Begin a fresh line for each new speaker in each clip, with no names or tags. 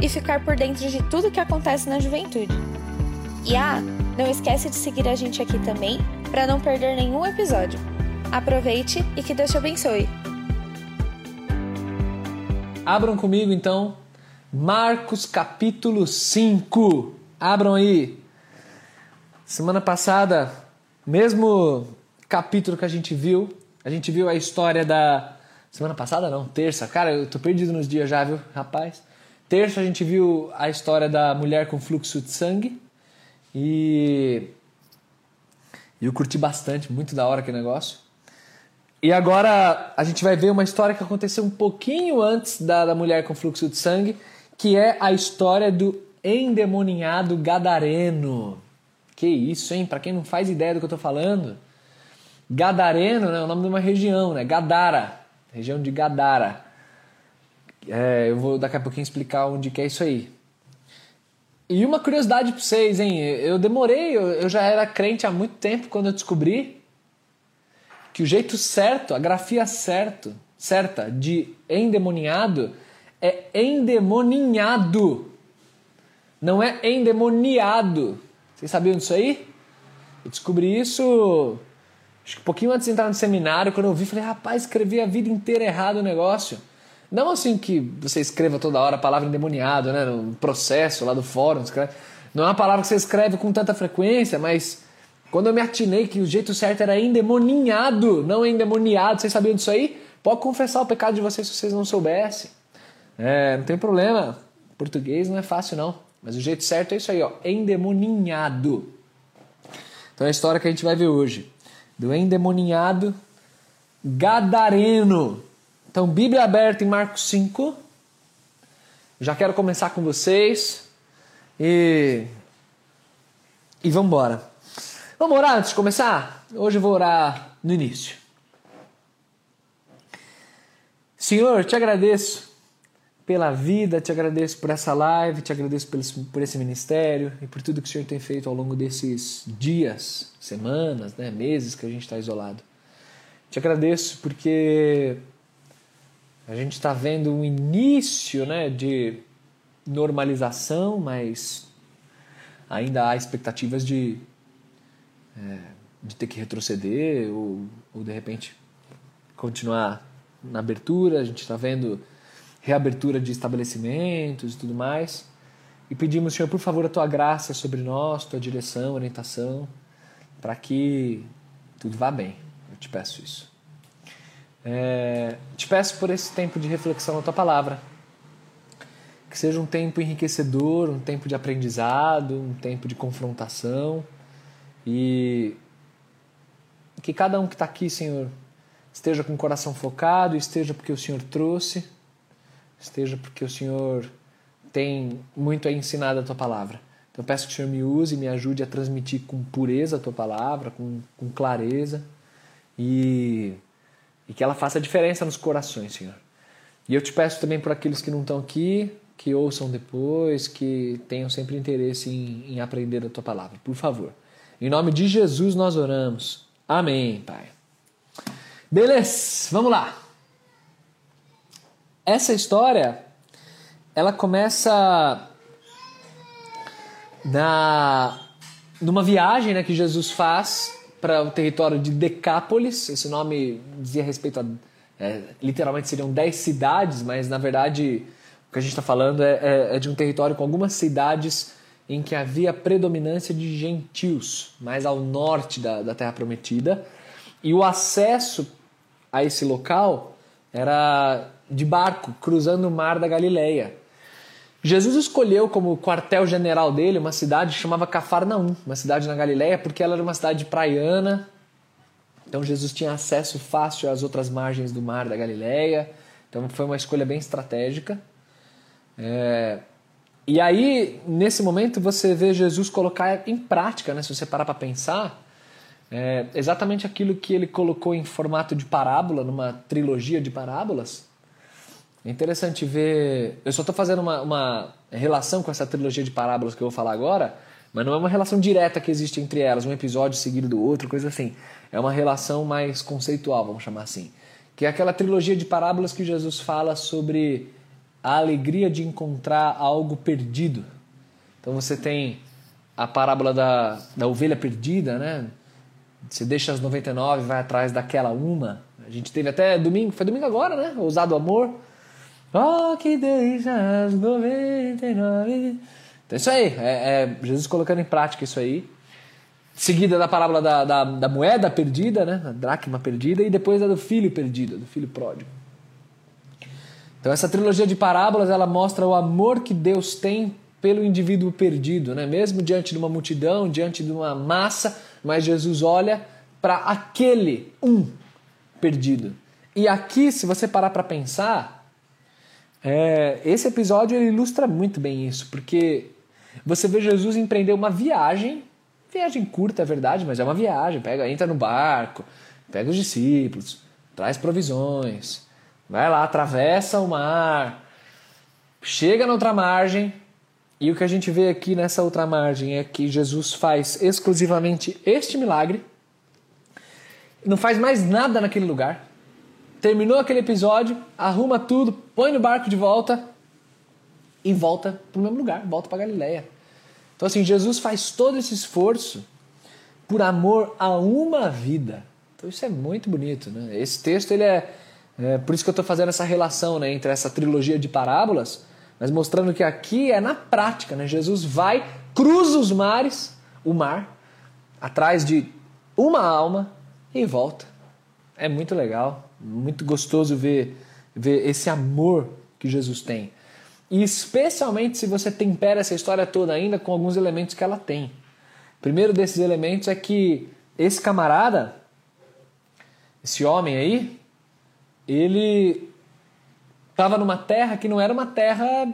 e ficar por dentro de tudo que acontece na juventude. E ah, não esquece de seguir a gente aqui também para não perder nenhum episódio. Aproveite e que Deus te abençoe.
Abram comigo então Marcos capítulo 5. Abram aí. Semana passada, mesmo capítulo que a gente viu, a gente viu a história da semana passada não, terça. Cara, eu tô perdido nos dias já, viu, rapaz? Terça a gente viu a história da mulher com fluxo de sangue e eu curti bastante, muito da hora aquele negócio. E agora a gente vai ver uma história que aconteceu um pouquinho antes da, da mulher com fluxo de sangue, que é a história do endemoninhado gadareno. Que isso, hein? Para quem não faz ideia do que eu tô falando, Gadareno né, é o nome de uma região, né? Gadara, região de Gadara. É, eu vou daqui a pouquinho explicar onde que é isso aí. E uma curiosidade para vocês, hein? Eu demorei, eu, já era crente há muito tempo quando eu descobri que o jeito certo, a grafia certo, certa de endemoniado é endemoninhado. Não é endemoniado. Vocês sabiam disso aí? Eu descobri isso acho que um pouquinho antes de entrar no seminário, quando eu vi, falei, rapaz, escrevi a vida inteira errado o negócio. Não assim que você escreva toda hora a palavra endemoniado, né? No processo lá do fórum. Não é uma palavra que você escreve com tanta frequência, mas quando eu me atinei que o jeito certo era endemoninhado, não endemoniado, vocês sabiam disso aí? Pode confessar o pecado de vocês se vocês não soubessem. É, não tem problema. Português não é fácil, não. Mas o jeito certo é isso aí, ó. Endemoninhado. Então é a história que a gente vai ver hoje. Do endemoninhado gadareno. Então, Bíblia aberta em Marcos 5. Já quero começar com vocês. E. E vamos embora. Vamos orar antes de começar? Hoje eu vou orar no início. Senhor, te agradeço pela vida, te agradeço por essa live, te agradeço por esse ministério e por tudo que o Senhor tem feito ao longo desses dias, semanas, né, meses que a gente está isolado. Te agradeço porque a gente está vendo um início né, de normalização, mas ainda há expectativas de, é, de ter que retroceder ou, ou de repente continuar na abertura. A gente está vendo reabertura de estabelecimentos e tudo mais. E pedimos, Senhor, por favor, a tua graça sobre nós, tua direção, orientação, para que tudo vá bem. Eu te peço isso. É, te peço por esse tempo de reflexão na tua palavra. Que seja um tempo enriquecedor, um tempo de aprendizado, um tempo de confrontação. E que cada um que está aqui, Senhor, esteja com o coração focado, esteja porque o Senhor trouxe, esteja porque o Senhor tem muito a ensinar da tua palavra. Então peço que o Senhor me use me ajude a transmitir com pureza a tua palavra, com, com clareza. E e que ela faça diferença nos corações, Senhor. E eu te peço também por aqueles que não estão aqui, que ouçam depois, que tenham sempre interesse em, em aprender a tua palavra. Por favor. Em nome de Jesus nós oramos. Amém, Pai. Beleza, vamos lá. Essa história, ela começa na numa viagem né, que Jesus faz para o território de Decápolis. Esse nome dizia respeito a. É, literalmente seriam 10 cidades, mas na verdade o que a gente está falando é, é, é, de um território com algumas cidades em que havia predominância de gentios, mais ao norte da, da Terra Prometida. E o acesso a esse local era de barco, cruzando o mar da Galileia. Jesus escolheu como quartel-general dele uma cidade que chamava Cafarnaum, uma cidade na Galiléia, porque ela era uma cidade praiana. Então Jesus tinha acesso fácil às outras margens do mar da Galiléia. Então foi uma escolha bem estratégica. É... E aí, nesse momento, você vê Jesus colocar em prática, né? se você parar para pensar, é exatamente aquilo que ele colocou em formato de parábola, numa trilogia de parábolas. É interessante ver. Eu só estou fazendo uma, uma relação com essa trilogia de parábolas que eu vou falar agora, mas não é uma relação direta que existe entre elas, um episódio seguido do outro, coisa assim. É uma relação mais conceitual, vamos chamar assim. Que é aquela trilogia de parábolas que Jesus fala sobre a alegria de encontrar algo perdido. Então você tem a parábola da, da ovelha perdida, né? Você deixa as 99 e vai atrás daquela uma. A gente teve até domingo, foi domingo agora, né? Ousado Amor. Oh, que deixa as 99. Então isso aí, é, é Jesus colocando em prática isso aí. Seguida da parábola da, da, da moeda perdida, né? A dracma perdida, e depois a do filho perdido, do filho pródigo. Então essa trilogia de parábolas ela mostra o amor que Deus tem pelo indivíduo perdido, né? Mesmo diante de uma multidão, diante de uma massa, mas Jesus olha para aquele um perdido. E aqui, se você parar para pensar, é, esse episódio ilustra muito bem isso, porque você vê Jesus empreender uma viagem, viagem curta, é verdade, mas é uma viagem. Pega, entra no barco, pega os discípulos, traz provisões, Vai lá, atravessa o mar, chega na outra margem, e o que a gente vê aqui nessa outra margem é que Jesus faz exclusivamente este milagre, não faz mais nada naquele lugar. Terminou aquele episódio, arruma tudo, põe no barco de volta e volta para o mesmo lugar, volta para Galiléia. Então assim, Jesus faz todo esse esforço por amor a uma vida. Então isso é muito bonito, né? Esse texto ele é é, por isso que eu estou fazendo essa relação né, entre essa trilogia de parábolas, mas mostrando que aqui é na prática. Né? Jesus vai, cruza os mares, o mar, atrás de uma alma e volta. É muito legal, muito gostoso ver, ver esse amor que Jesus tem. E especialmente se você tempera essa história toda ainda com alguns elementos que ela tem. O primeiro desses elementos é que esse camarada, esse homem aí, ele estava numa terra que não era uma terra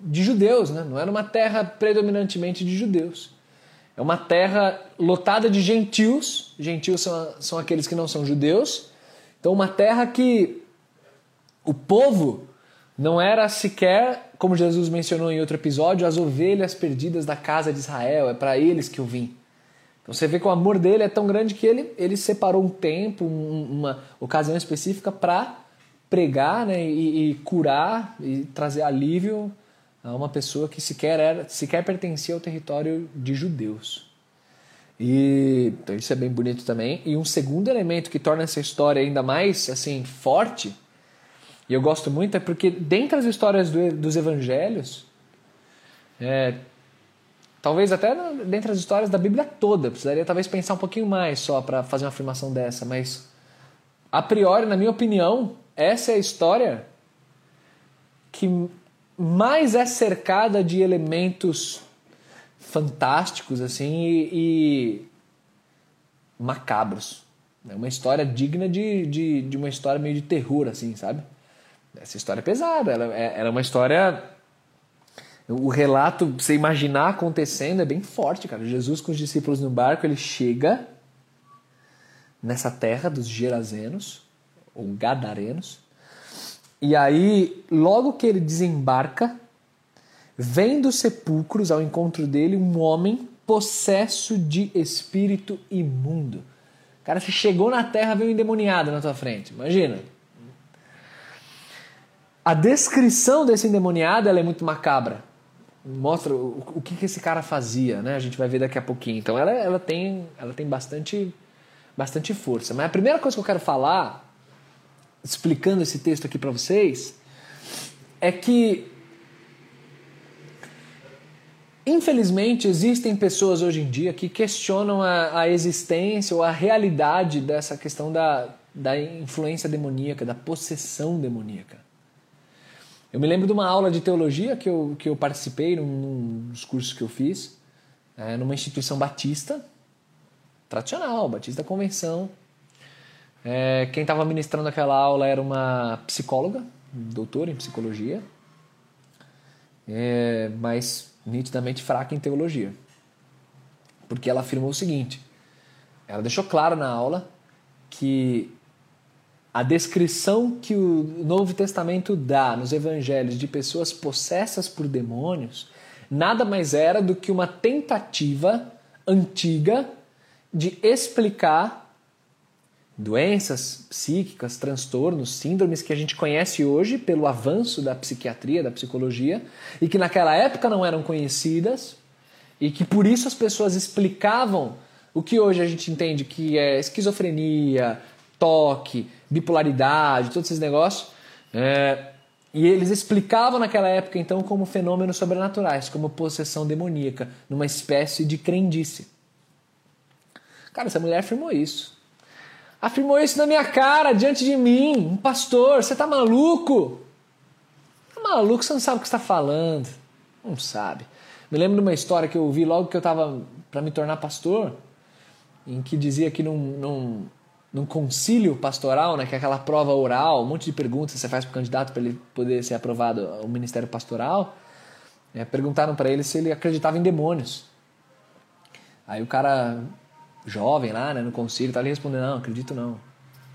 de judeus, né? não era uma terra predominantemente de judeus. É uma terra lotada de gentios, gentios são, são aqueles que não são judeus. Então, uma terra que o povo não era sequer, como Jesus mencionou em outro episódio, as ovelhas perdidas da casa de Israel, é para eles que eu vim. Então você vê que o amor dele é tão grande que ele, ele separou um tempo, uma ocasião específica para pregar né, e, e, curar e trazer alívio a uma pessoa que sequer, era, sequer pertencia ao território de judeus. E, então isso é bem bonito também. E um segundo elemento que torna essa história ainda mais assim forte, e eu gosto muito, é porque dentre as histórias do, dos evangelhos, é, Talvez até dentre as histórias da Bíblia toda, precisaria talvez pensar um pouquinho mais só para fazer uma afirmação dessa, mas a priori, na minha opinião, essa é a história que mais é cercada de elementos fantásticos assim e, e macabros. É uma história digna de, de, de, uma história meio de terror, assim, sabe? Essa história é pesada, ela, é, ela é uma história o relato, você imaginar acontecendo, é bem forte, cara. Jesus com os discípulos no barco, ele chega nessa terra dos Gerazenos, ou Gadarenos, e aí, logo que ele desembarca, vem dos sepulcros ao encontro dele um homem possesso de espírito imundo. Cara, chegou na terra, veio um endemoniado na tua frente. Imagina. A descrição desse endemoniado é muito macabra mostra o, o que, que esse cara fazia, né? A gente vai ver daqui a pouquinho. Então ela, ela tem, ela tem bastante, bastante força. Mas a primeira coisa que eu quero falar, explicando esse texto aqui para vocês, é que Infelizmente, existem pessoas hoje em dia que questionam a, a, existência ou a realidade dessa questão da, da influência demoníaca, da possessão demoníaca. Eu me lembro de uma aula de teologia que eu, que eu participei num, num dos cursos que eu fiz, é, numa instituição batista, tradicional, batista convenção. É, quem estava ministrando aquela aula era uma psicóloga, doutora em psicologia. é, mas nitidamente fraca em teologia. Porque ela afirmou o seguinte: ela deixou claro na aula que a descrição que o Novo Testamento dá nos evangelhos de pessoas possessas por demônios nada mais era do que uma tentativa antiga de explicar doenças psíquicas, transtornos, síndromes que a gente conhece hoje pelo avanço da psiquiatria, da psicologia, e que naquela época não eram conhecidas, e que por isso as pessoas explicavam o que hoje a gente entende que é esquizofrenia, toque, bipolaridade, todos esses negócios. É, e eles explicavam naquela época então como fenômenos sobrenaturais, como possessão demoníaca, numa espécie de crendice. Cara, essa mulher afirmou isso. Afirmou isso na minha cara, diante de mim. Um pastor, você tá maluco? Tá maluco, você não sabe o que está falando. Não sabe. Me lembro de uma história que eu ouvi logo que eu estava para me tornar pastor, em que dizia que num, num, num concílio pastoral, né, que é aquela prova oral, um monte de perguntas que você faz para o candidato para ele poder ser aprovado ao ministério pastoral, é, perguntaram para ele se ele acreditava em demônios. Aí o cara jovem lá, né, no concílio, tá ali respondendo, não, acredito não.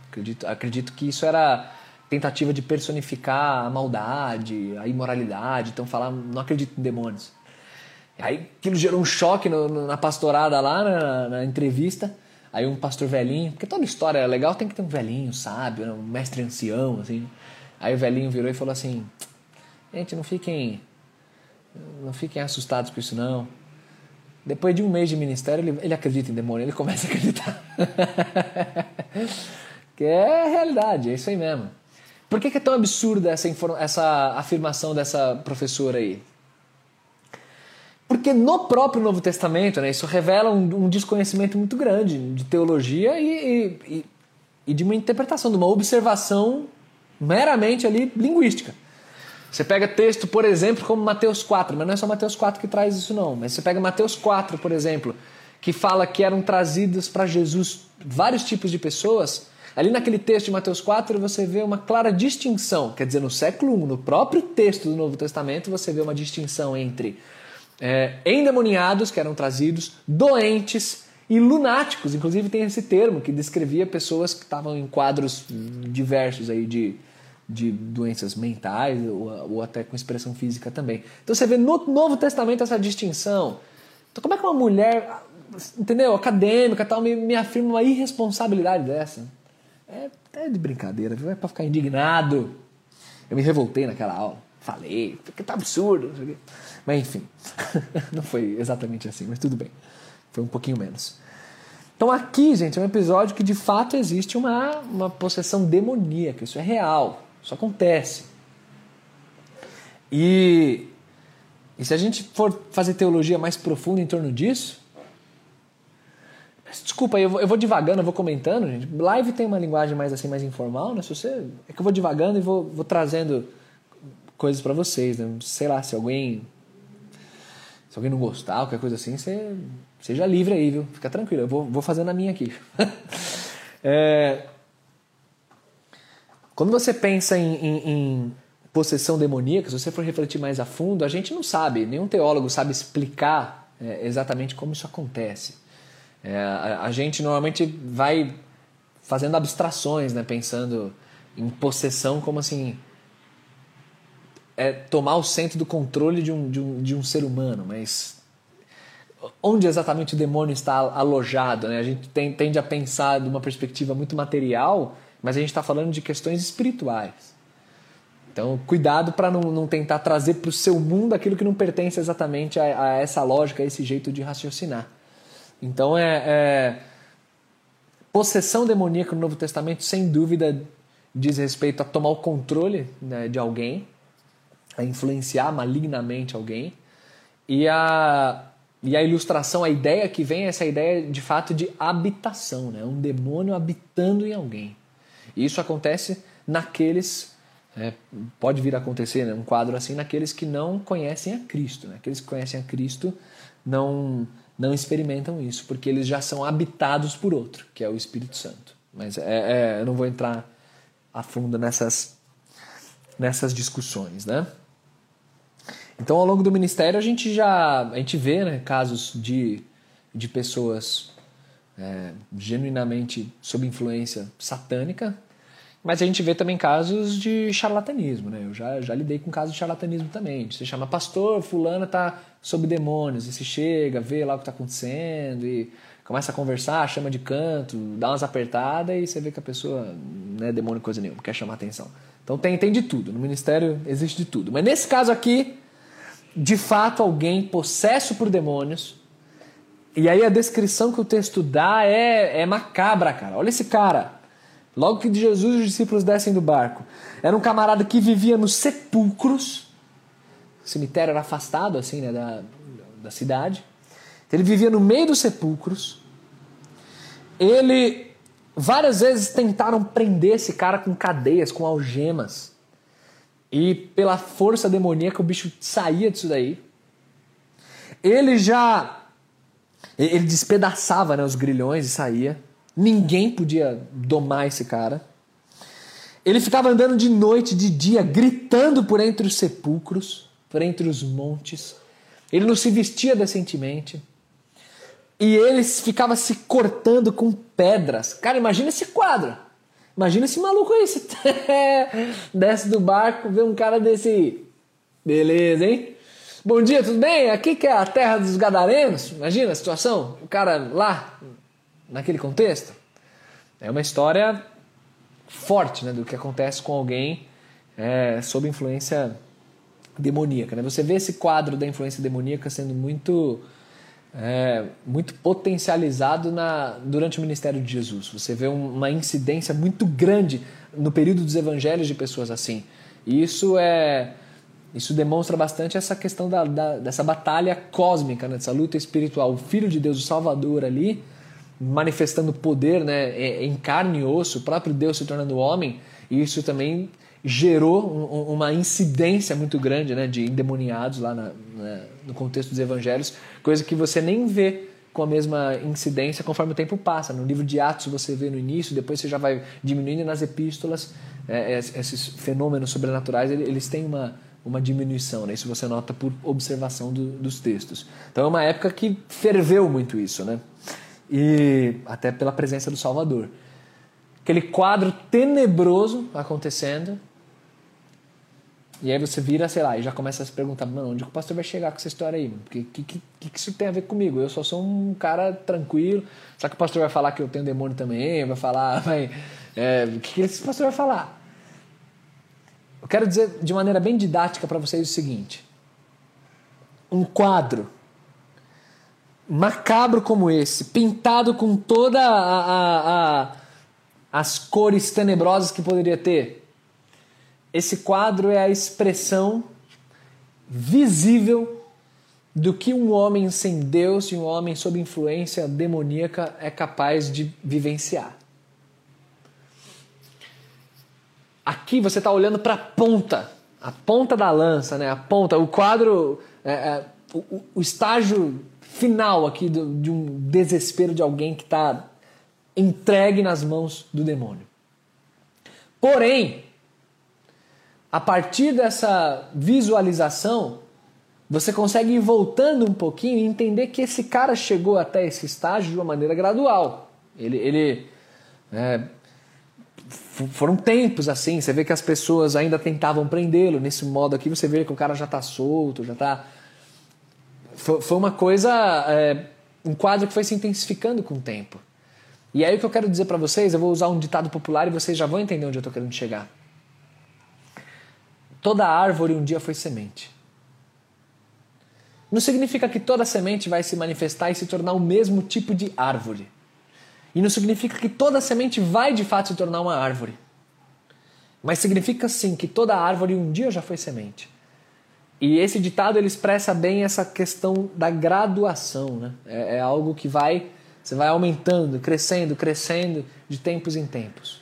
Acredito, acredito que isso era tentativa de personificar a maldade, a imoralidade, então falar, não acredito em demônios. Aí aquilo gerou um choque no, no, na pastorada lá, na, na, entrevista. Aí um pastor velhinho, porque toda história é legal, tem que ter um velhinho, sábio, né, um mestre ancião, assim. Aí o velhinho virou e falou assim, gente, não fiquem, não fiquem assustados com isso não depois de um mês de ministério, ele, ele acredita em demônio, ele começa a acreditar. que é realidade, é isso aí mesmo. Por que, que é tão absurda essa, essa afirmação dessa professora aí? Porque no próprio Novo Testamento, né, isso revela um, um desconhecimento muito grande de teologia e, e, e de uma interpretação, de uma observação meramente ali linguística. Você pega texto, por exemplo, como Mateus 4, mas não é só Mateus 4 que traz isso não, mas você pega Mateus 4, por exemplo, que fala que eram trazidos para Jesus vários tipos de pessoas. Ali naquele texto de Mateus 4 você vê uma clara distinção, quer dizer, no século I, no próprio texto do Novo Testamento, você vê uma distinção entre é, endemoniados, que eram trazidos, doentes e lunáticos. Inclusive tem esse termo que descrevia pessoas que estavam em quadros diversos aí de, de doenças mentais ou, ou, até com expressão física também. Então você vê no Novo Testamento essa distinção. Então como é que uma mulher, entendeu, acadêmica tal, me, me afirma uma irresponsabilidade dessa? É, é de brincadeira, viu? É para ficar indignado. Eu me revoltei naquela aula, falei, porque tá absurdo. Mas enfim, não foi exatamente assim, mas tudo bem. Foi um pouquinho menos. Então aqui, gente, é um episódio que de fato existe uma, uma possessão demoníaca, isso é real. Isso acontece. E, e se a gente for fazer teologia mais profunda em torno disso, Desculpa, eu vou, eu vou devagando, eu vou comentando, gente. Live tem uma linguagem mais assim, mais informal, né? Se você, é que eu vou devagando e vou, vou trazendo coisas para vocês, né? Sei lá, se alguém se alguém não gostar, qualquer coisa assim, você seja livre aí, viu? Fica tranquilo, eu vou, vou fazendo a minha aqui. é, quando você pensa em, em, em possessão demoníaca, se você for refletir mais a fundo, a gente não sabe, nenhum teólogo sabe explicar é, exatamente como isso acontece. É, a, a, gente normalmente vai fazendo abstrações, né, pensando em possessão como assim é tomar o centro do controle de um, de um, de um ser humano, mas onde exatamente o demônio está alojado? Né? A gente tem, tende a pensar de uma perspectiva muito material mas a gente está falando de questões espirituais. Então, cuidado para não, não, tentar trazer para o seu mundo aquilo que não pertence exatamente a, a, essa lógica, a esse jeito de raciocinar. Então, é, é, possessão demoníaca no Novo Testamento, sem dúvida, diz respeito a tomar o controle né, de alguém, a influenciar malignamente alguém. E a, e a ilustração, a ideia que vem é essa ideia de fato de habitação, né? um demônio habitando em alguém. E isso acontece naqueles, é, pode vir a acontecer né, um quadro assim, naqueles que não conhecem a Cristo. Né? Aqueles que conhecem a Cristo não, não experimentam isso, porque eles já são habitados por outro, que é o Espírito Santo. Mas é, é, eu não vou entrar a fundo nessas, nessas discussões. Né? Então, ao longo do ministério, a gente já a gente vê né, casos de, de pessoas é, genuinamente sob influência satânica, mas a gente vê também casos de charlatanismo. Né? Eu já, já lidei com casos de charlatanismo também. Você chama pastor, fulana está sob demônios, e se chega, vê lá o que está acontecendo e começa a conversar, chama de canto, dá umas apertadas e você vê que a pessoa não é demônio coisa nenhuma, quer chamar atenção. Então tem, tem de tudo, no ministério existe de tudo. Mas nesse caso aqui, de fato, alguém possesso por demônios. E aí a descrição que o texto dá é, é macabra, cara. Olha esse cara. Logo que Jesus e os discípulos descem do barco. Era um camarada que vivia nos sepulcros. O cemitério era afastado, assim, né, da, da cidade. Ele vivia no meio dos sepulcros. Ele várias vezes tentaram prender esse cara com cadeias, com algemas. E pela força demoníaca o bicho saía disso daí. Ele já. Ele despedaçava né, os grilhões e saía. Ninguém podia domar esse cara. Ele ficava andando de noite, de dia, gritando por entre os sepulcros, por entre os montes. Ele não se vestia decentemente. E ele ficava se cortando com pedras. Cara, imagina esse quadro. Imagina esse maluco aí, desce do barco, vê um cara desse. Beleza, hein? Bom dia, tudo bem? Aqui que é a terra dos gadarenos. Imagina a situação, o cara lá, naquele contexto. É uma história forte né, do que acontece com alguém é, sob influência demoníaca. Né? Você vê esse quadro da influência demoníaca sendo muito é, muito potencializado na, durante o ministério de Jesus. Você vê uma incidência muito grande no período dos evangelhos de pessoas assim. E isso é isso demonstra bastante essa questão da, da, dessa batalha cósmica, né? dessa luta espiritual. O Filho de Deus, o Salvador ali, manifestando poder né? É, em carne e osso, o próprio Deus se tornando homem, e isso também gerou um, uma incidência muito grande né, de endemoniados lá na, na, no contexto dos evangelhos, coisa que você nem vê com a mesma incidência conforme o tempo passa. No livro de Atos você vê no início, depois você já vai diminuindo nas epístolas, é, esses fenômenos sobrenaturais eles têm uma, uma diminuição, né? isso você nota por observação do, dos textos. Então é uma época que ferveu muito isso, né? e até pela presença do Salvador. Aquele quadro tenebroso acontecendo, e aí você vira, sei lá, e já começa a se perguntar, mano, onde o pastor vai chegar com essa história aí? O que, que, que, que isso tem a ver comigo? Eu só sou um cara tranquilo. Será que o pastor vai falar que eu tenho demônio também? Vai falar, vai. É, o que, que esse pastor vai falar? Eu quero dizer de maneira bem didática para vocês o seguinte: um quadro macabro como esse, pintado com toda a, a, a as cores tenebrosas que poderia ter, esse quadro é a expressão visível do que um homem sem Deus e um homem sob influência demoníaca é capaz de vivenciar. Aqui você está olhando para a ponta, a ponta da lança, né? A ponta, o quadro, é, é, o, o, estágio final aqui do, de um desespero de alguém que está entregue nas mãos do demônio. Porém, a partir dessa visualização, você consegue ir voltando um pouquinho e entender que esse cara chegou até esse estágio de uma maneira gradual. Ele, ele é, foram tempos assim. Você vê que as pessoas ainda tentavam prendê-lo. Nesse modo aqui, você vê que o cara já está solto, já está. Foi, uma coisa, é, um quadro que foi se intensificando com o tempo. E aí o que eu quero dizer para vocês, eu vou usar um ditado popular e vocês já vão entender onde eu estou querendo chegar. Toda árvore um dia foi semente. Não significa que toda semente vai se manifestar e se tornar o mesmo tipo de árvore. E não significa que toda semente vai de fato se tornar uma árvore. Mas significa sim que toda árvore um dia já foi semente. E esse ditado ele expressa bem essa questão da graduação. Né? É, é algo que vai, você vai aumentando, crescendo, crescendo de tempos em tempos.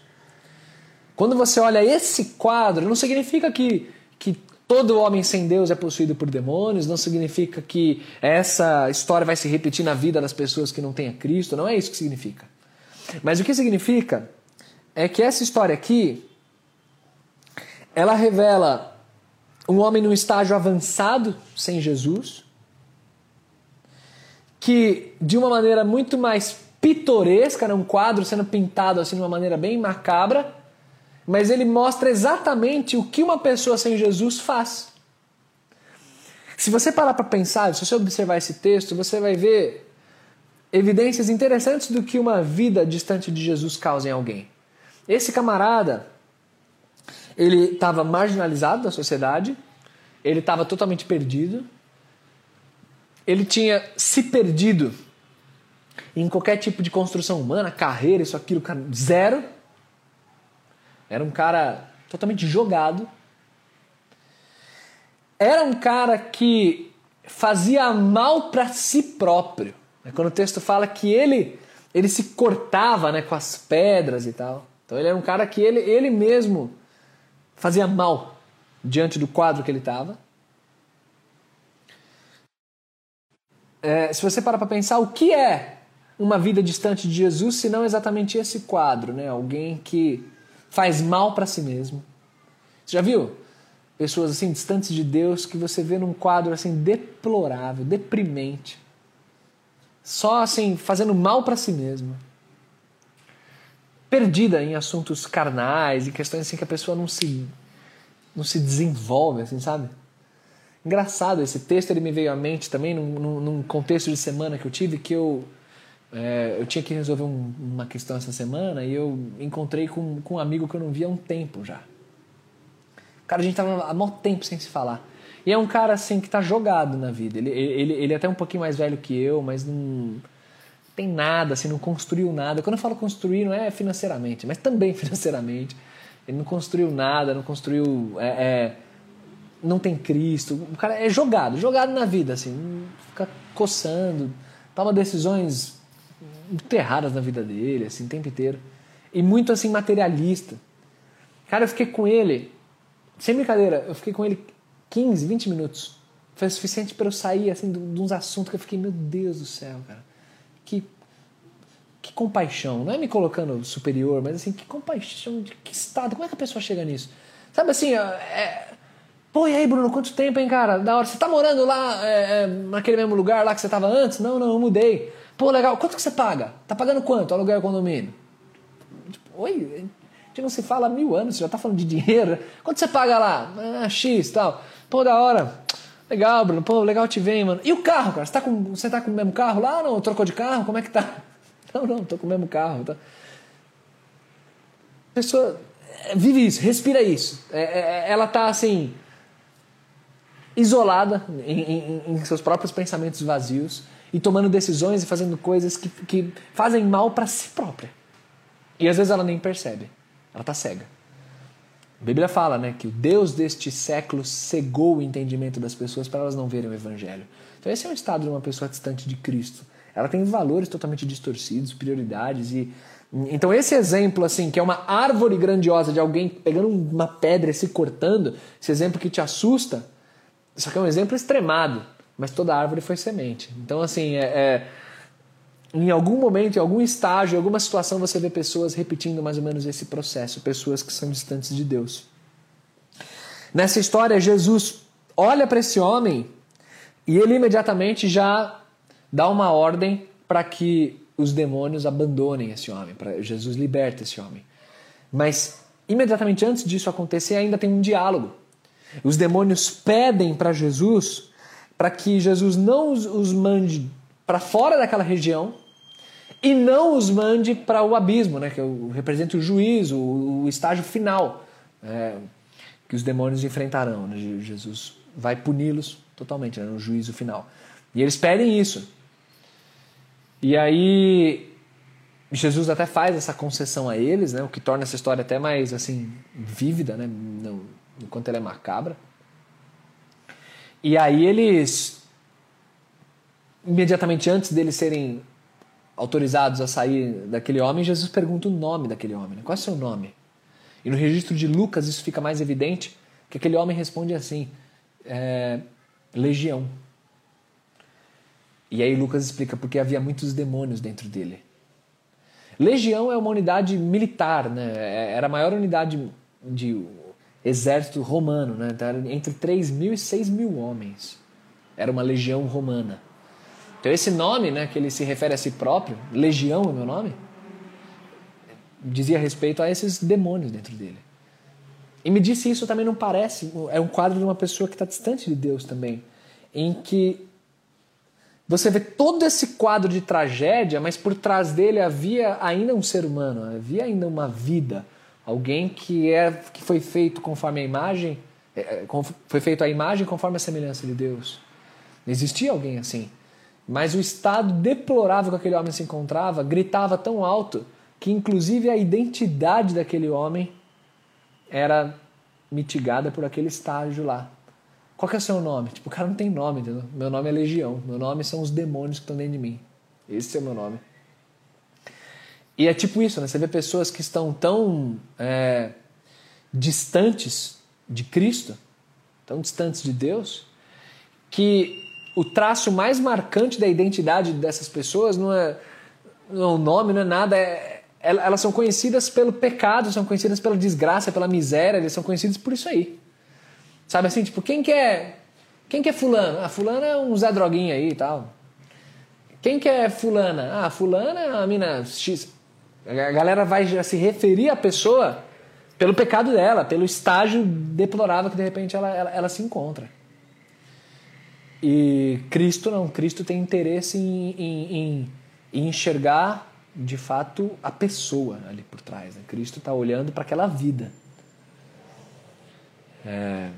Quando você olha esse quadro, não significa que, que todo homem sem Deus é possuído por demônios, não significa que essa história vai se repetir na vida das pessoas que não têm a Cristo, não é isso que significa. Mas o que significa é que essa história aqui, ela revela um homem num estágio avançado sem Jesus, que de uma maneira muito mais pitoresca, né, um quadro sendo pintado assim de uma maneira bem macabra, mas ele mostra exatamente o que uma pessoa sem Jesus faz. Se você parar para pensar, se você observar esse texto, você vai ver evidências interessantes do que uma vida distante de Jesus causa em alguém. Esse camarada, ele estava marginalizado da sociedade, ele estava totalmente perdido, ele tinha se perdido em qualquer tipo de construção humana, carreira, isso, aquilo, zero. Era um cara totalmente jogado. Era um cara que fazia mal para si próprio. Quando o texto fala que ele ele se cortava né, com as pedras e tal. Então ele era um cara que ele, ele mesmo fazia mal diante do quadro que ele estava. É, se você parar para pensar, o que é uma vida distante de Jesus, se não exatamente esse quadro, né? Alguém que faz mal para si mesmo. Você já viu pessoas assim distantes de Deus que você vê num quadro assim deplorável, deprimente, só assim fazendo mal para si mesmo, perdida em assuntos carnais e questões assim que a pessoa não se não se desenvolve, assim, sabe? Engraçado, esse texto ele me veio à mente também num, num, num contexto de semana que eu tive que eu é, eu tinha que resolver um, uma questão essa semana e eu encontrei com, com um amigo que eu não via há um tempo já. Cara, a gente tava há muito tempo sem se falar. E é um cara assim que tá jogado na vida. Ele, ele, ele é até um pouquinho mais velho que eu, mas não tem nada, assim, não construiu nada. Quando eu falo construir, não é financeiramente, mas também financeiramente. Ele não construiu nada, não construiu. É, é, não tem Cristo. O cara é jogado, jogado na vida, assim, fica coçando, toma decisões muito erradas na vida dele, assim, o tempo inteiro. E muito assim materialista. Cara, eu fiquei com ele, sem brincadeira, eu fiquei com ele 15, 20 minutos. Foi suficiente para eu sair assim de uns assuntos que eu fiquei, meu Deus do céu, cara. Que que compaixão, não é me colocando superior, mas assim, que compaixão, de que estado, como é que a pessoa chega nisso? Sabe assim, é, Pô, e aí, Bruno, quanto tempo, hein, cara? Da hora. Você tá morando lá, é, é naquele mesmo lugar lá que você tava antes? Não, não, eu mudei. Pô, legal. Quanto que você paga? Tá pagando quanto aluguel e condomínio? Tipo, oi, a gente não se fala há mil anos, você já tá falando de dinheiro. Quanto você paga lá? Ah, X tal. Pô, da hora. Legal, Bruno. Pô, legal te ver, mano. E o carro, cara? Você tá com, você tá com o mesmo carro lá? Não, trocou de carro? Como é que tá? Não, não, tô com o mesmo carro. Tá? A pessoa é, vive isso, respira isso. É, é, é, ela tá assim, isolada em, em, em seus próprios pensamentos vazios e tomando decisões e fazendo coisas que, que fazem mal para si própria. E às vezes ela nem percebe, ela está cega. A Bíblia fala né, que o Deus deste século cegou o entendimento das pessoas para elas não verem o Evangelho. Então, esse é um estado de uma pessoa distante de Cristo. Ela tem valores totalmente distorcidos, prioridades e. Então, esse exemplo, assim, que é uma árvore grandiosa de alguém pegando uma pedra e se cortando, esse exemplo que te assusta, isso aqui é um exemplo extremado mas toda árvore foi semente. Então, assim, é, é, em algum momento, em algum estágio, em alguma situação, você vê pessoas repetindo mais ou menos esse processo, pessoas que são distantes de Deus. Nessa história, Jesus olha para esse homem e ele imediatamente já dá uma ordem para que os demônios abandonem esse homem, para Jesus liberta esse homem. Mas imediatamente antes disso acontecer, ainda tem um diálogo. Os demônios pedem para Jesus para que Jesus não os, os mande para fora daquela região e não os mande para o abismo, né, que representa o juízo, o, estágio final é, que os demônios enfrentarão. Né? Jesus vai puni-los totalmente né, no juízo final. E eles pedem isso. E aí Jesus até faz essa concessão a eles, né, o que torna essa história até mais assim vívida, né, enquanto ela é macabra. E aí eles, imediatamente antes deles serem autorizados a sair daquele homem, Jesus pergunta o nome daquele homem. Né? Qual é o seu nome? E no registro de Lucas isso fica mais evidente, que aquele homem responde assim, é, Legião. E aí Lucas explica porque havia muitos demônios dentro dele. Legião é uma unidade militar, né? É, era a maior unidade de exército romano, né? Então, entre 3 mil e 6 mil homens. Era uma legião romana. Então esse nome, né, que ele se refere a si próprio, legião é meu nome, dizia respeito a esses demônios dentro dele. E me disse isso também não parece, é um quadro de uma pessoa que está distante de Deus também, em que você vê todo esse quadro de tragédia, mas por trás dele havia ainda um ser humano, havia ainda uma vida, alguém que é que foi feito conforme a imagem, é, é, foi feito a imagem conforme a semelhança de Deus. Existia alguém assim. Mas o estado deplorável que aquele homem se encontrava gritava tão alto que, inclusive, a identidade daquele homem era mitigada por aquele estágio lá. Qual que é o seu nome? Tipo, o cara não tem nome, entendeu? Meu nome é Legião. Meu nome são os demônios que estão dentro de mim. Esse é o meu nome. E é tipo isso, né? Você vê pessoas que estão tão é, distantes de Cristo, tão distantes de Deus, que o traço mais marcante da identidade dessas pessoas não é, não é o nome, não é nada, é, elas são conhecidas pelo pecado, são conhecidas pela desgraça, pela miséria, eles são conhecidos por isso aí. Sabe assim, tipo, quem que é, quem que é fulano? Ah, fulano é um Zé Droguinha aí e tal. Quem que é fulana? Ah, fulana é a mina X. A galera vai já se referir à pessoa pelo pecado dela, pelo estágio deplorável que de repente ela, ela, ela se encontra. E Cristo não, Cristo tem interesse em, em, em, em enxergar de fato a pessoa ali por trás. Né? Cristo está olhando para aquela vida. É...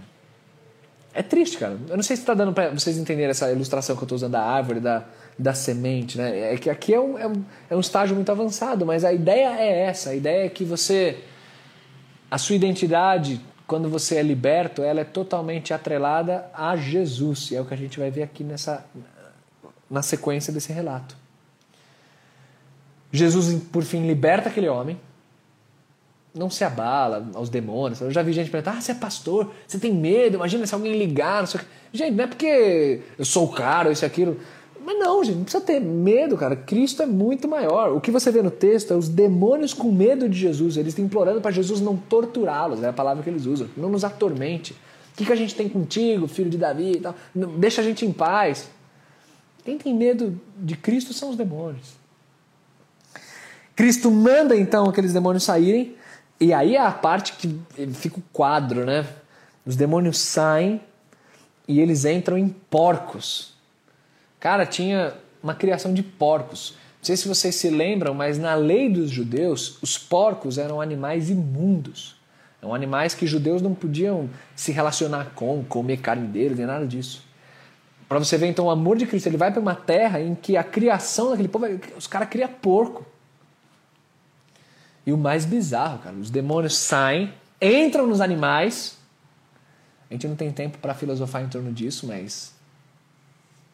é triste, cara. Eu não sei se está dando para vocês entenderem essa ilustração que eu estou usando da árvore, da, da semente. Né? É que aqui é um, é, um, é um estágio muito avançado, mas a ideia é essa: a ideia é que você. A sua identidade quando você é liberto, ela é totalmente atrelada a Jesus. E é o que a gente vai ver aqui nessa, na sequência desse relato. Jesus, por fim, liberta aquele homem. Não se abala aos demônios. Eu já vi gente perguntar: ah, você é pastor, você tem medo? Imagina se alguém ligar. Não sei o Gente, não é porque eu sou caro, isso e aquilo. Mas não, gente, não precisa ter medo, cara. Cristo é muito maior. O que você vê no texto é os demônios com medo de Jesus. Eles estão implorando para Jesus não torturá-los, é a palavra que eles usam. Não nos atormente. O que, que a gente tem contigo, filho de Davi? Tal? Deixa a gente em paz. Quem tem medo de Cristo são os demônios. Cristo manda então aqueles demônios saírem, e aí é a parte que fica o quadro, né? Os demônios saem e eles entram em porcos. Cara, tinha uma criação de porcos. Não sei se vocês se lembram, mas na lei dos judeus, os porcos eram animais imundos. Eram animais que judeus não podiam se relacionar com, comer carne deles, nem nada disso. Para você ver então o amor de Cristo, ele vai para uma terra em que a criação daquele povo, os caras criam porco. E o mais bizarro, cara, os demônios saem, entram nos animais. A gente não tem tempo para filosofar em torno disso, mas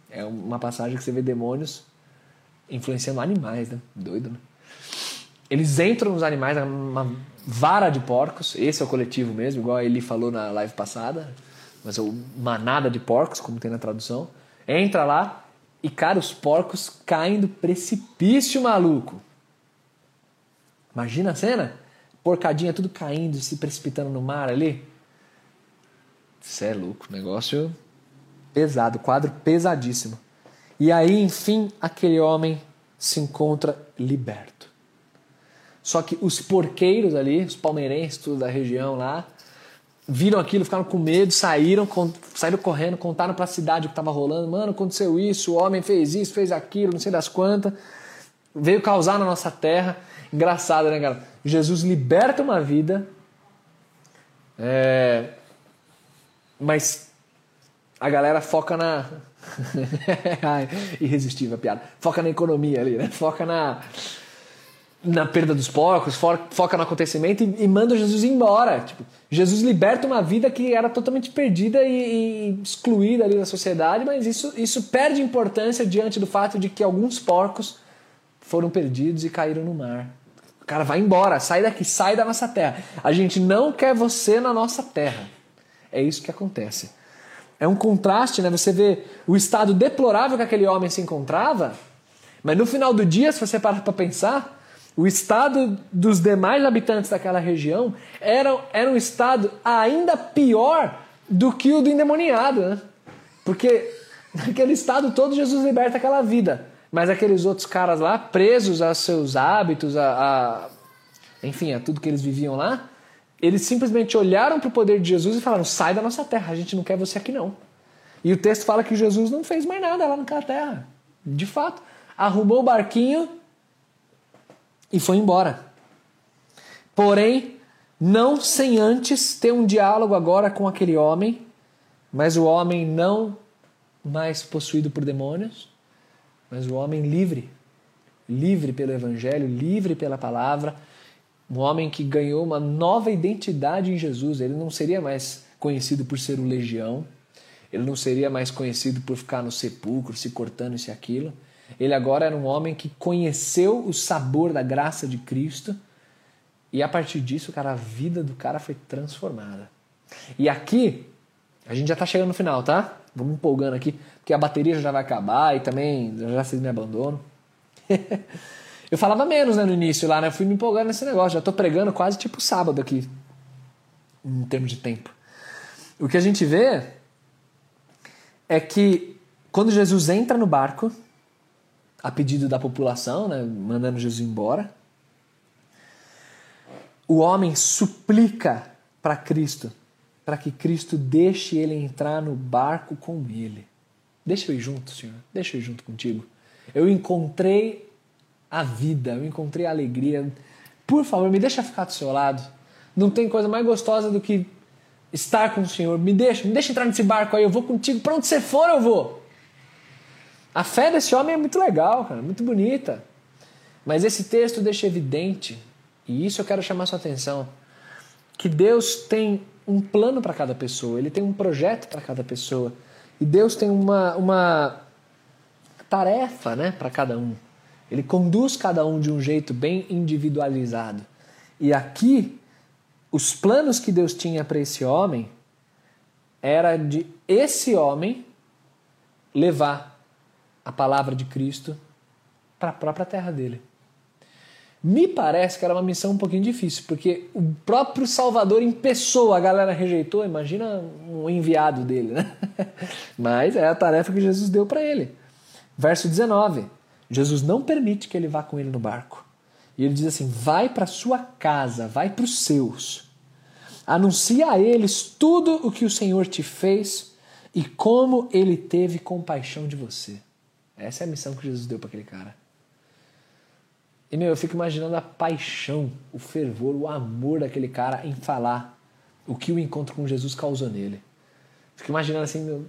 é uma passagem que você vê demônios influenciando animais, né? Doido, né? Eles entram nos animais, é uma vara de porcos, esse é o coletivo mesmo, igual ele falou na live passada, mas é manada de porcos, como tem na tradução. Entra lá e, cara, os porcos caem do precipício, maluco. Imagina a cena? Porcadinha tudo caindo, se precipitando no mar ali. Isso é louco, negócio pesado, quadro pesadíssimo. E aí, enfim, aquele homem se encontra liberto. Só que os porqueiros ali, os palmeirenses tudo da região lá, viram aquilo, ficaram com medo, saíram, saíram correndo, contaram para a cidade o que estava rolando. Mano, aconteceu isso, o homem fez isso, fez aquilo, não sei das quantas. Veio causar na nossa terra. Engraçado, né, cara? Jesus liberta uma vida, é... mas a galera foca na. Irresistível a piada. Foca na economia ali, né? Foca na, na perda dos porcos, foca no acontecimento e, e manda Jesus embora. Tipo, Jesus liberta uma vida que era totalmente perdida e, e, excluída ali da sociedade, mas isso, isso perde importância diante do fato de que alguns porcos foram perdidos e caíram no mar. O cara vai embora, sai daqui, sai da nossa terra. A gente não quer você na nossa terra. É isso que acontece. É um contraste, né? Você vê o estado deplorável que aquele homem se encontrava, mas no final do dia, se você parar para pensar, o estado dos demais habitantes daquela região era, era um estado ainda pior do que o do endemoniado, né? Porque naquele estado todo Jesus liberta aquela vida. Mas aqueles outros caras lá, presos aos seus hábitos, a, a enfim, a tudo que eles viviam lá, eles simplesmente olharam para o poder de Jesus e falaram: sai da nossa terra, a gente não quer você aqui não. E o texto fala que Jesus não fez mais nada lá naquela terra. De fato, arrumou o barquinho e foi embora. Porém, não sem antes ter um diálogo agora com aquele homem, mas o homem não mais possuído por demônios, mas o homem livre, livre pelo evangelho, livre pela palavra, um homem que ganhou uma nova identidade em Jesus. Ele não seria mais conhecido por ser o legião, ele não seria mais conhecido por ficar no sepulcro, se cortando isso e aquilo. Ele agora era um homem que conheceu o sabor da graça de Cristo e a partir disso, cara, a vida do cara foi transformada. E aqui, a gente já está chegando no final, tá? Vamos empolgando aqui, porque a bateria já vai acabar e também já vocês me abandonam. eu falava menos né, no início lá, né? Eu fui me empolgando nesse negócio. Já estou pregando quase tipo sábado aqui, em termos de tempo. O que a gente vê é que quando Jesus entra no barco, a pedido da população, né, mandando Jesus embora, o homem suplica para Cristo, para que Cristo deixe ele entrar no barco com ele. Deixa eu ir junto, Senhor, deixa eu ir junto contigo. Eu encontrei a vida, eu encontrei a alegria. Por favor, me deixa ficar do seu lado. Não tem coisa mais gostosa do que estar com o Senhor. Me deixa, me deixa entrar nesse barco aí, eu vou contigo. Para onde você for, eu vou. A fé desse homem é muito legal, cara, muito bonita. Mas esse texto deixa evidente, e isso eu quero chamar sua atenção, que Deus tem um plano para cada pessoa, ele tem um projeto para cada pessoa. E Deus tem uma, uma tarefa né, para cada um. Ele conduz cada um de um jeito bem individualizado. E aqui os planos que Deus tinha para esse homem era de esse homem levar a palavra de Cristo para a própria terra dele. Me parece que era uma missão um pouquinho difícil, porque o próprio Salvador em pessoa a galera rejeitou, imagina um enviado dele, né? Mas é a tarefa que Jesus deu para ele. Verso 19: Jesus não permite que ele vá com ele no barco. E ele diz assim: vai para sua casa, vai para os seus. Anuncia a eles tudo o que o Senhor te fez e como ele teve compaixão de você. Essa é a missão que Jesus deu para aquele cara. E meu, eu fico imaginando a paixão, o fervor, o amor daquele cara em falar o que o encontro com Jesus causou nele. Fico imaginando assim, meu,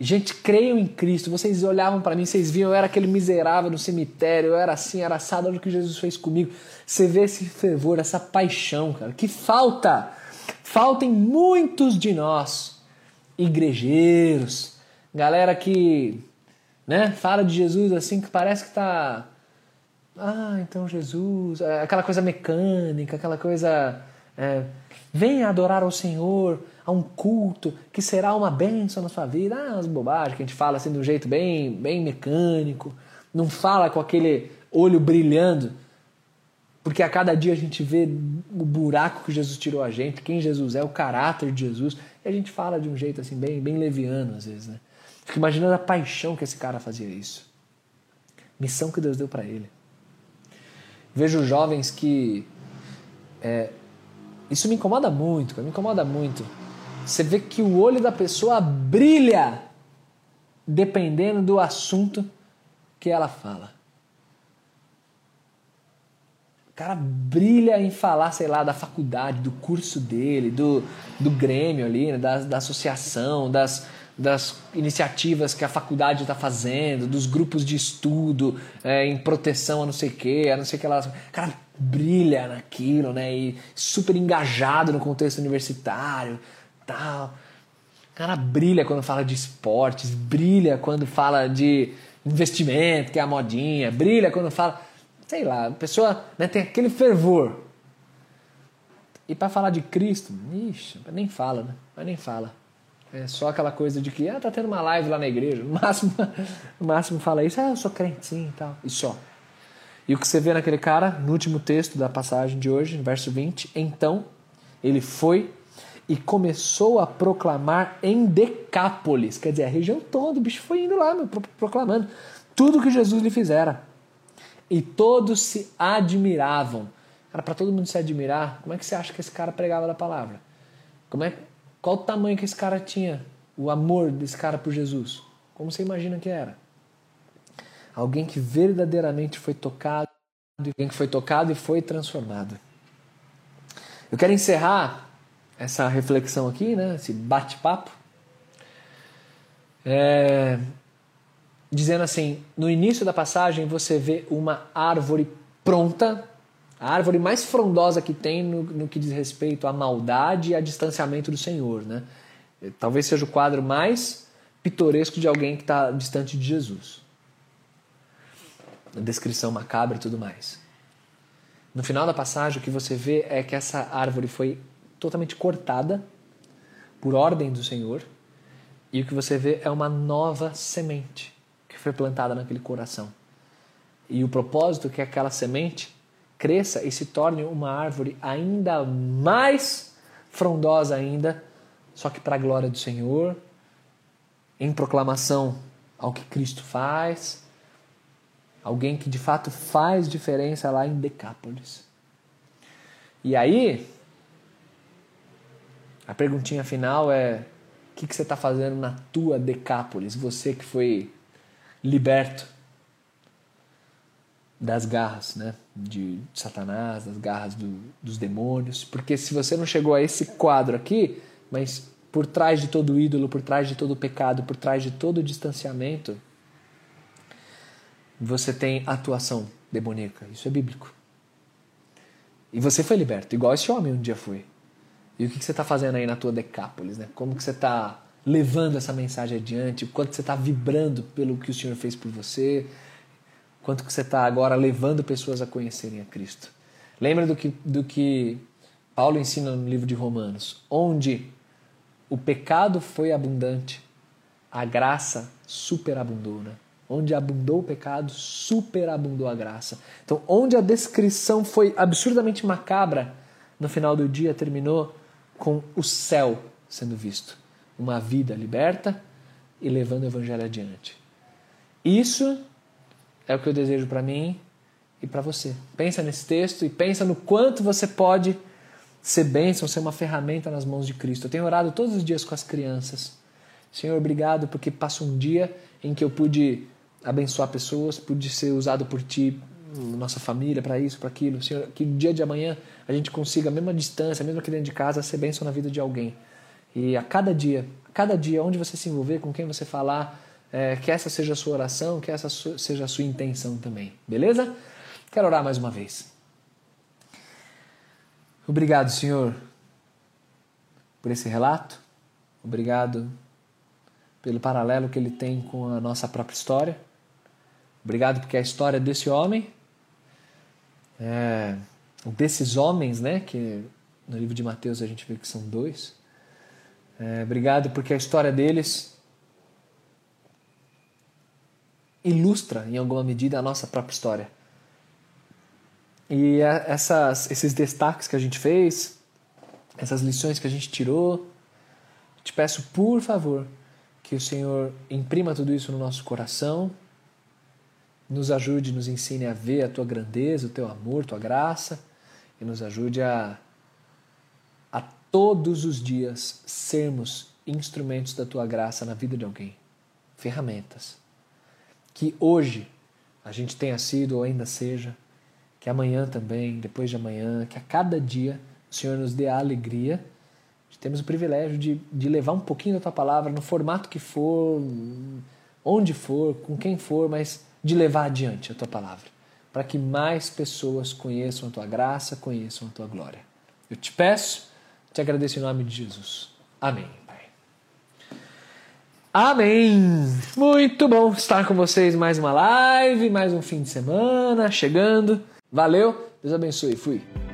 Gente, creiam em Cristo. Vocês olhavam para mim, vocês viam, eu era aquele miserável no cemitério, eu era assim, era assado, olha o que Jesus fez comigo. Você vê esse fervor, essa paixão, cara, que falta. Falta em muitos de nós, igrejeiros, galera que né, fala de Jesus assim, que parece que tá. Ah, então Jesus, é, aquela coisa mecânica, aquela coisa. É, venha adorar ao Senhor a um culto que será uma bênção na sua vida. Ah, as bobagens que a gente fala assim de um jeito bem, bem mecânico, não fala com aquele olho brilhando, porque a cada dia a gente vê o buraco que Jesus tirou a gente, quem Jesus é, o caráter de Jesus, e a gente fala de um jeito assim bem, bem leviano às vezes, né? Fico imaginando a paixão que esse cara fazia isso. Missão que Deus deu para ele. Vejo jovens que é, isso me incomoda muito, me incomoda muito você vê que o olho da pessoa brilha dependendo do assunto que ela fala. O cara brilha em falar, sei lá, da faculdade, do curso dele, do, do grêmio ali, né, da, da associação, das, das iniciativas que a faculdade está fazendo, dos grupos de estudo é, em proteção a não sei o que, a não sei o que lá. O cara brilha naquilo, né? E super engajado no contexto universitário tal. O cara brilha quando fala de esportes, brilha quando fala de investimento, que é a modinha, brilha quando fala. Sei lá, a pessoa né, tem aquele fervor. E para falar de Cristo, ixi, nem fala, né? Mas nem fala. É só aquela coisa de que, ah, tá tendo uma live lá na igreja. No máximo, no máximo fala isso, ah, eu sou crente sim e tal. E só. E o que você vê naquele cara, no último texto da passagem de hoje, verso 20, então ele foi e começou a proclamar em Decápolis, quer dizer, a região toda, o bicho foi indo lá, meu, proclamando tudo que Jesus lhe fizera. E todos se admiravam. Cara, para todo mundo se admirar, como é que você acha que esse cara pregava da palavra? Como é, qual o tamanho que esse cara tinha? O amor desse cara por Jesus? Como você imagina que era? Alguém que verdadeiramente foi tocado, alguém que foi tocado e foi transformado. Eu quero encerrar essa reflexão aqui, né, esse bate-papo, é, dizendo assim: no início da passagem você vê uma árvore pronta, a árvore mais frondosa que tem no, no que diz respeito à maldade e a distanciamento do Senhor. Né? Talvez seja o quadro mais pitoresco de alguém que está distante de Jesus. A descrição macabra e tudo mais. No final da passagem, o que você vê é que essa árvore foi totalmente cortada por ordem do Senhor, e o que você vê é uma nova semente que foi plantada naquele coração. E o propósito é que aquela semente cresça e se torne uma árvore ainda mais frondosa ainda, só que para a glória do Senhor, em proclamação ao que Cristo faz, alguém que de fato faz diferença lá em Decápolis. E aí, a perguntinha final é: o que, que você está fazendo na tua Decápolis? Você que foi liberto das garras né? de Satanás, das garras do, dos demônios. Porque se você não chegou a esse quadro aqui, mas por trás de todo ídolo, por trás de todo pecado, por trás de todo distanciamento, você tem atuação demoníaca. Isso é bíblico. E você foi liberto, igual esse homem um dia foi. E o que você está fazendo aí na tua Decápolis? Né? Como que você está levando essa mensagem adiante? Quanto você está vibrando pelo que o Senhor fez por você? Quanto que você está agora levando pessoas a conhecerem a Cristo? Lembra do que, do que Paulo ensina no livro de Romanos? Onde o pecado foi abundante, a graça superabundou, né? Onde abundou o pecado, superabundou a graça. Então, onde a descrição foi absurdamente macabra, no final do dia terminou com o céu sendo visto. Uma vida liberta e levando o evangelho adiante. Isso é o que eu desejo para mim e para você. Pensa nesse texto e pensa no quanto você pode ser bênção, ser uma ferramenta nas mãos de Cristo. Eu tenho orado todos os dias com as crianças. Senhor, obrigado porque passa um dia em que eu pude abençoar pessoas, pude ser usado por Ti nossa família, para isso, para aquilo. Senhor, que no dia de amanhã a gente consiga, a mesma distância, mesmo aqui dentro de casa, ser bênção na vida de alguém. E a cada dia, a cada dia, onde você se envolver, com quem você falar, é, que essa seja a sua oração, que essa seja a sua intenção também. Beleza? Quero orar mais uma vez. Obrigado, Senhor, por esse relato. Obrigado pelo paralelo que ele tem com a nossa própria história. Obrigado porque a história desse homem é, desses homens, né, que no livro de Mateus a gente vê que são dois. É, obrigado porque a história deles ilustra, em alguma medida, a nossa própria história. E essas, esses destaques que a gente fez, essas lições que a gente tirou, te peço, por favor, que o Senhor imprima tudo isso no nosso coração nos ajude, nos ensine a ver a tua grandeza, o teu amor, tua graça e nos ajude a, a todos os dias sermos instrumentos da tua graça na vida de alguém, ferramentas. Que hoje a gente tenha sido ou ainda seja, que amanhã também, depois de amanhã, que a cada dia o Senhor nos dê a alegria de termos o privilégio de, de levar um pouquinho da tua palavra no formato que for, onde for, com quem for, mas de levar adiante a tua palavra, para que mais pessoas conheçam a tua graça, conheçam a tua glória. Eu te peço, te agradeço em nome de Jesus. Amém. Amém. Muito bom estar com vocês mais uma live, mais um fim de semana chegando. Valeu, Deus abençoe. Fui.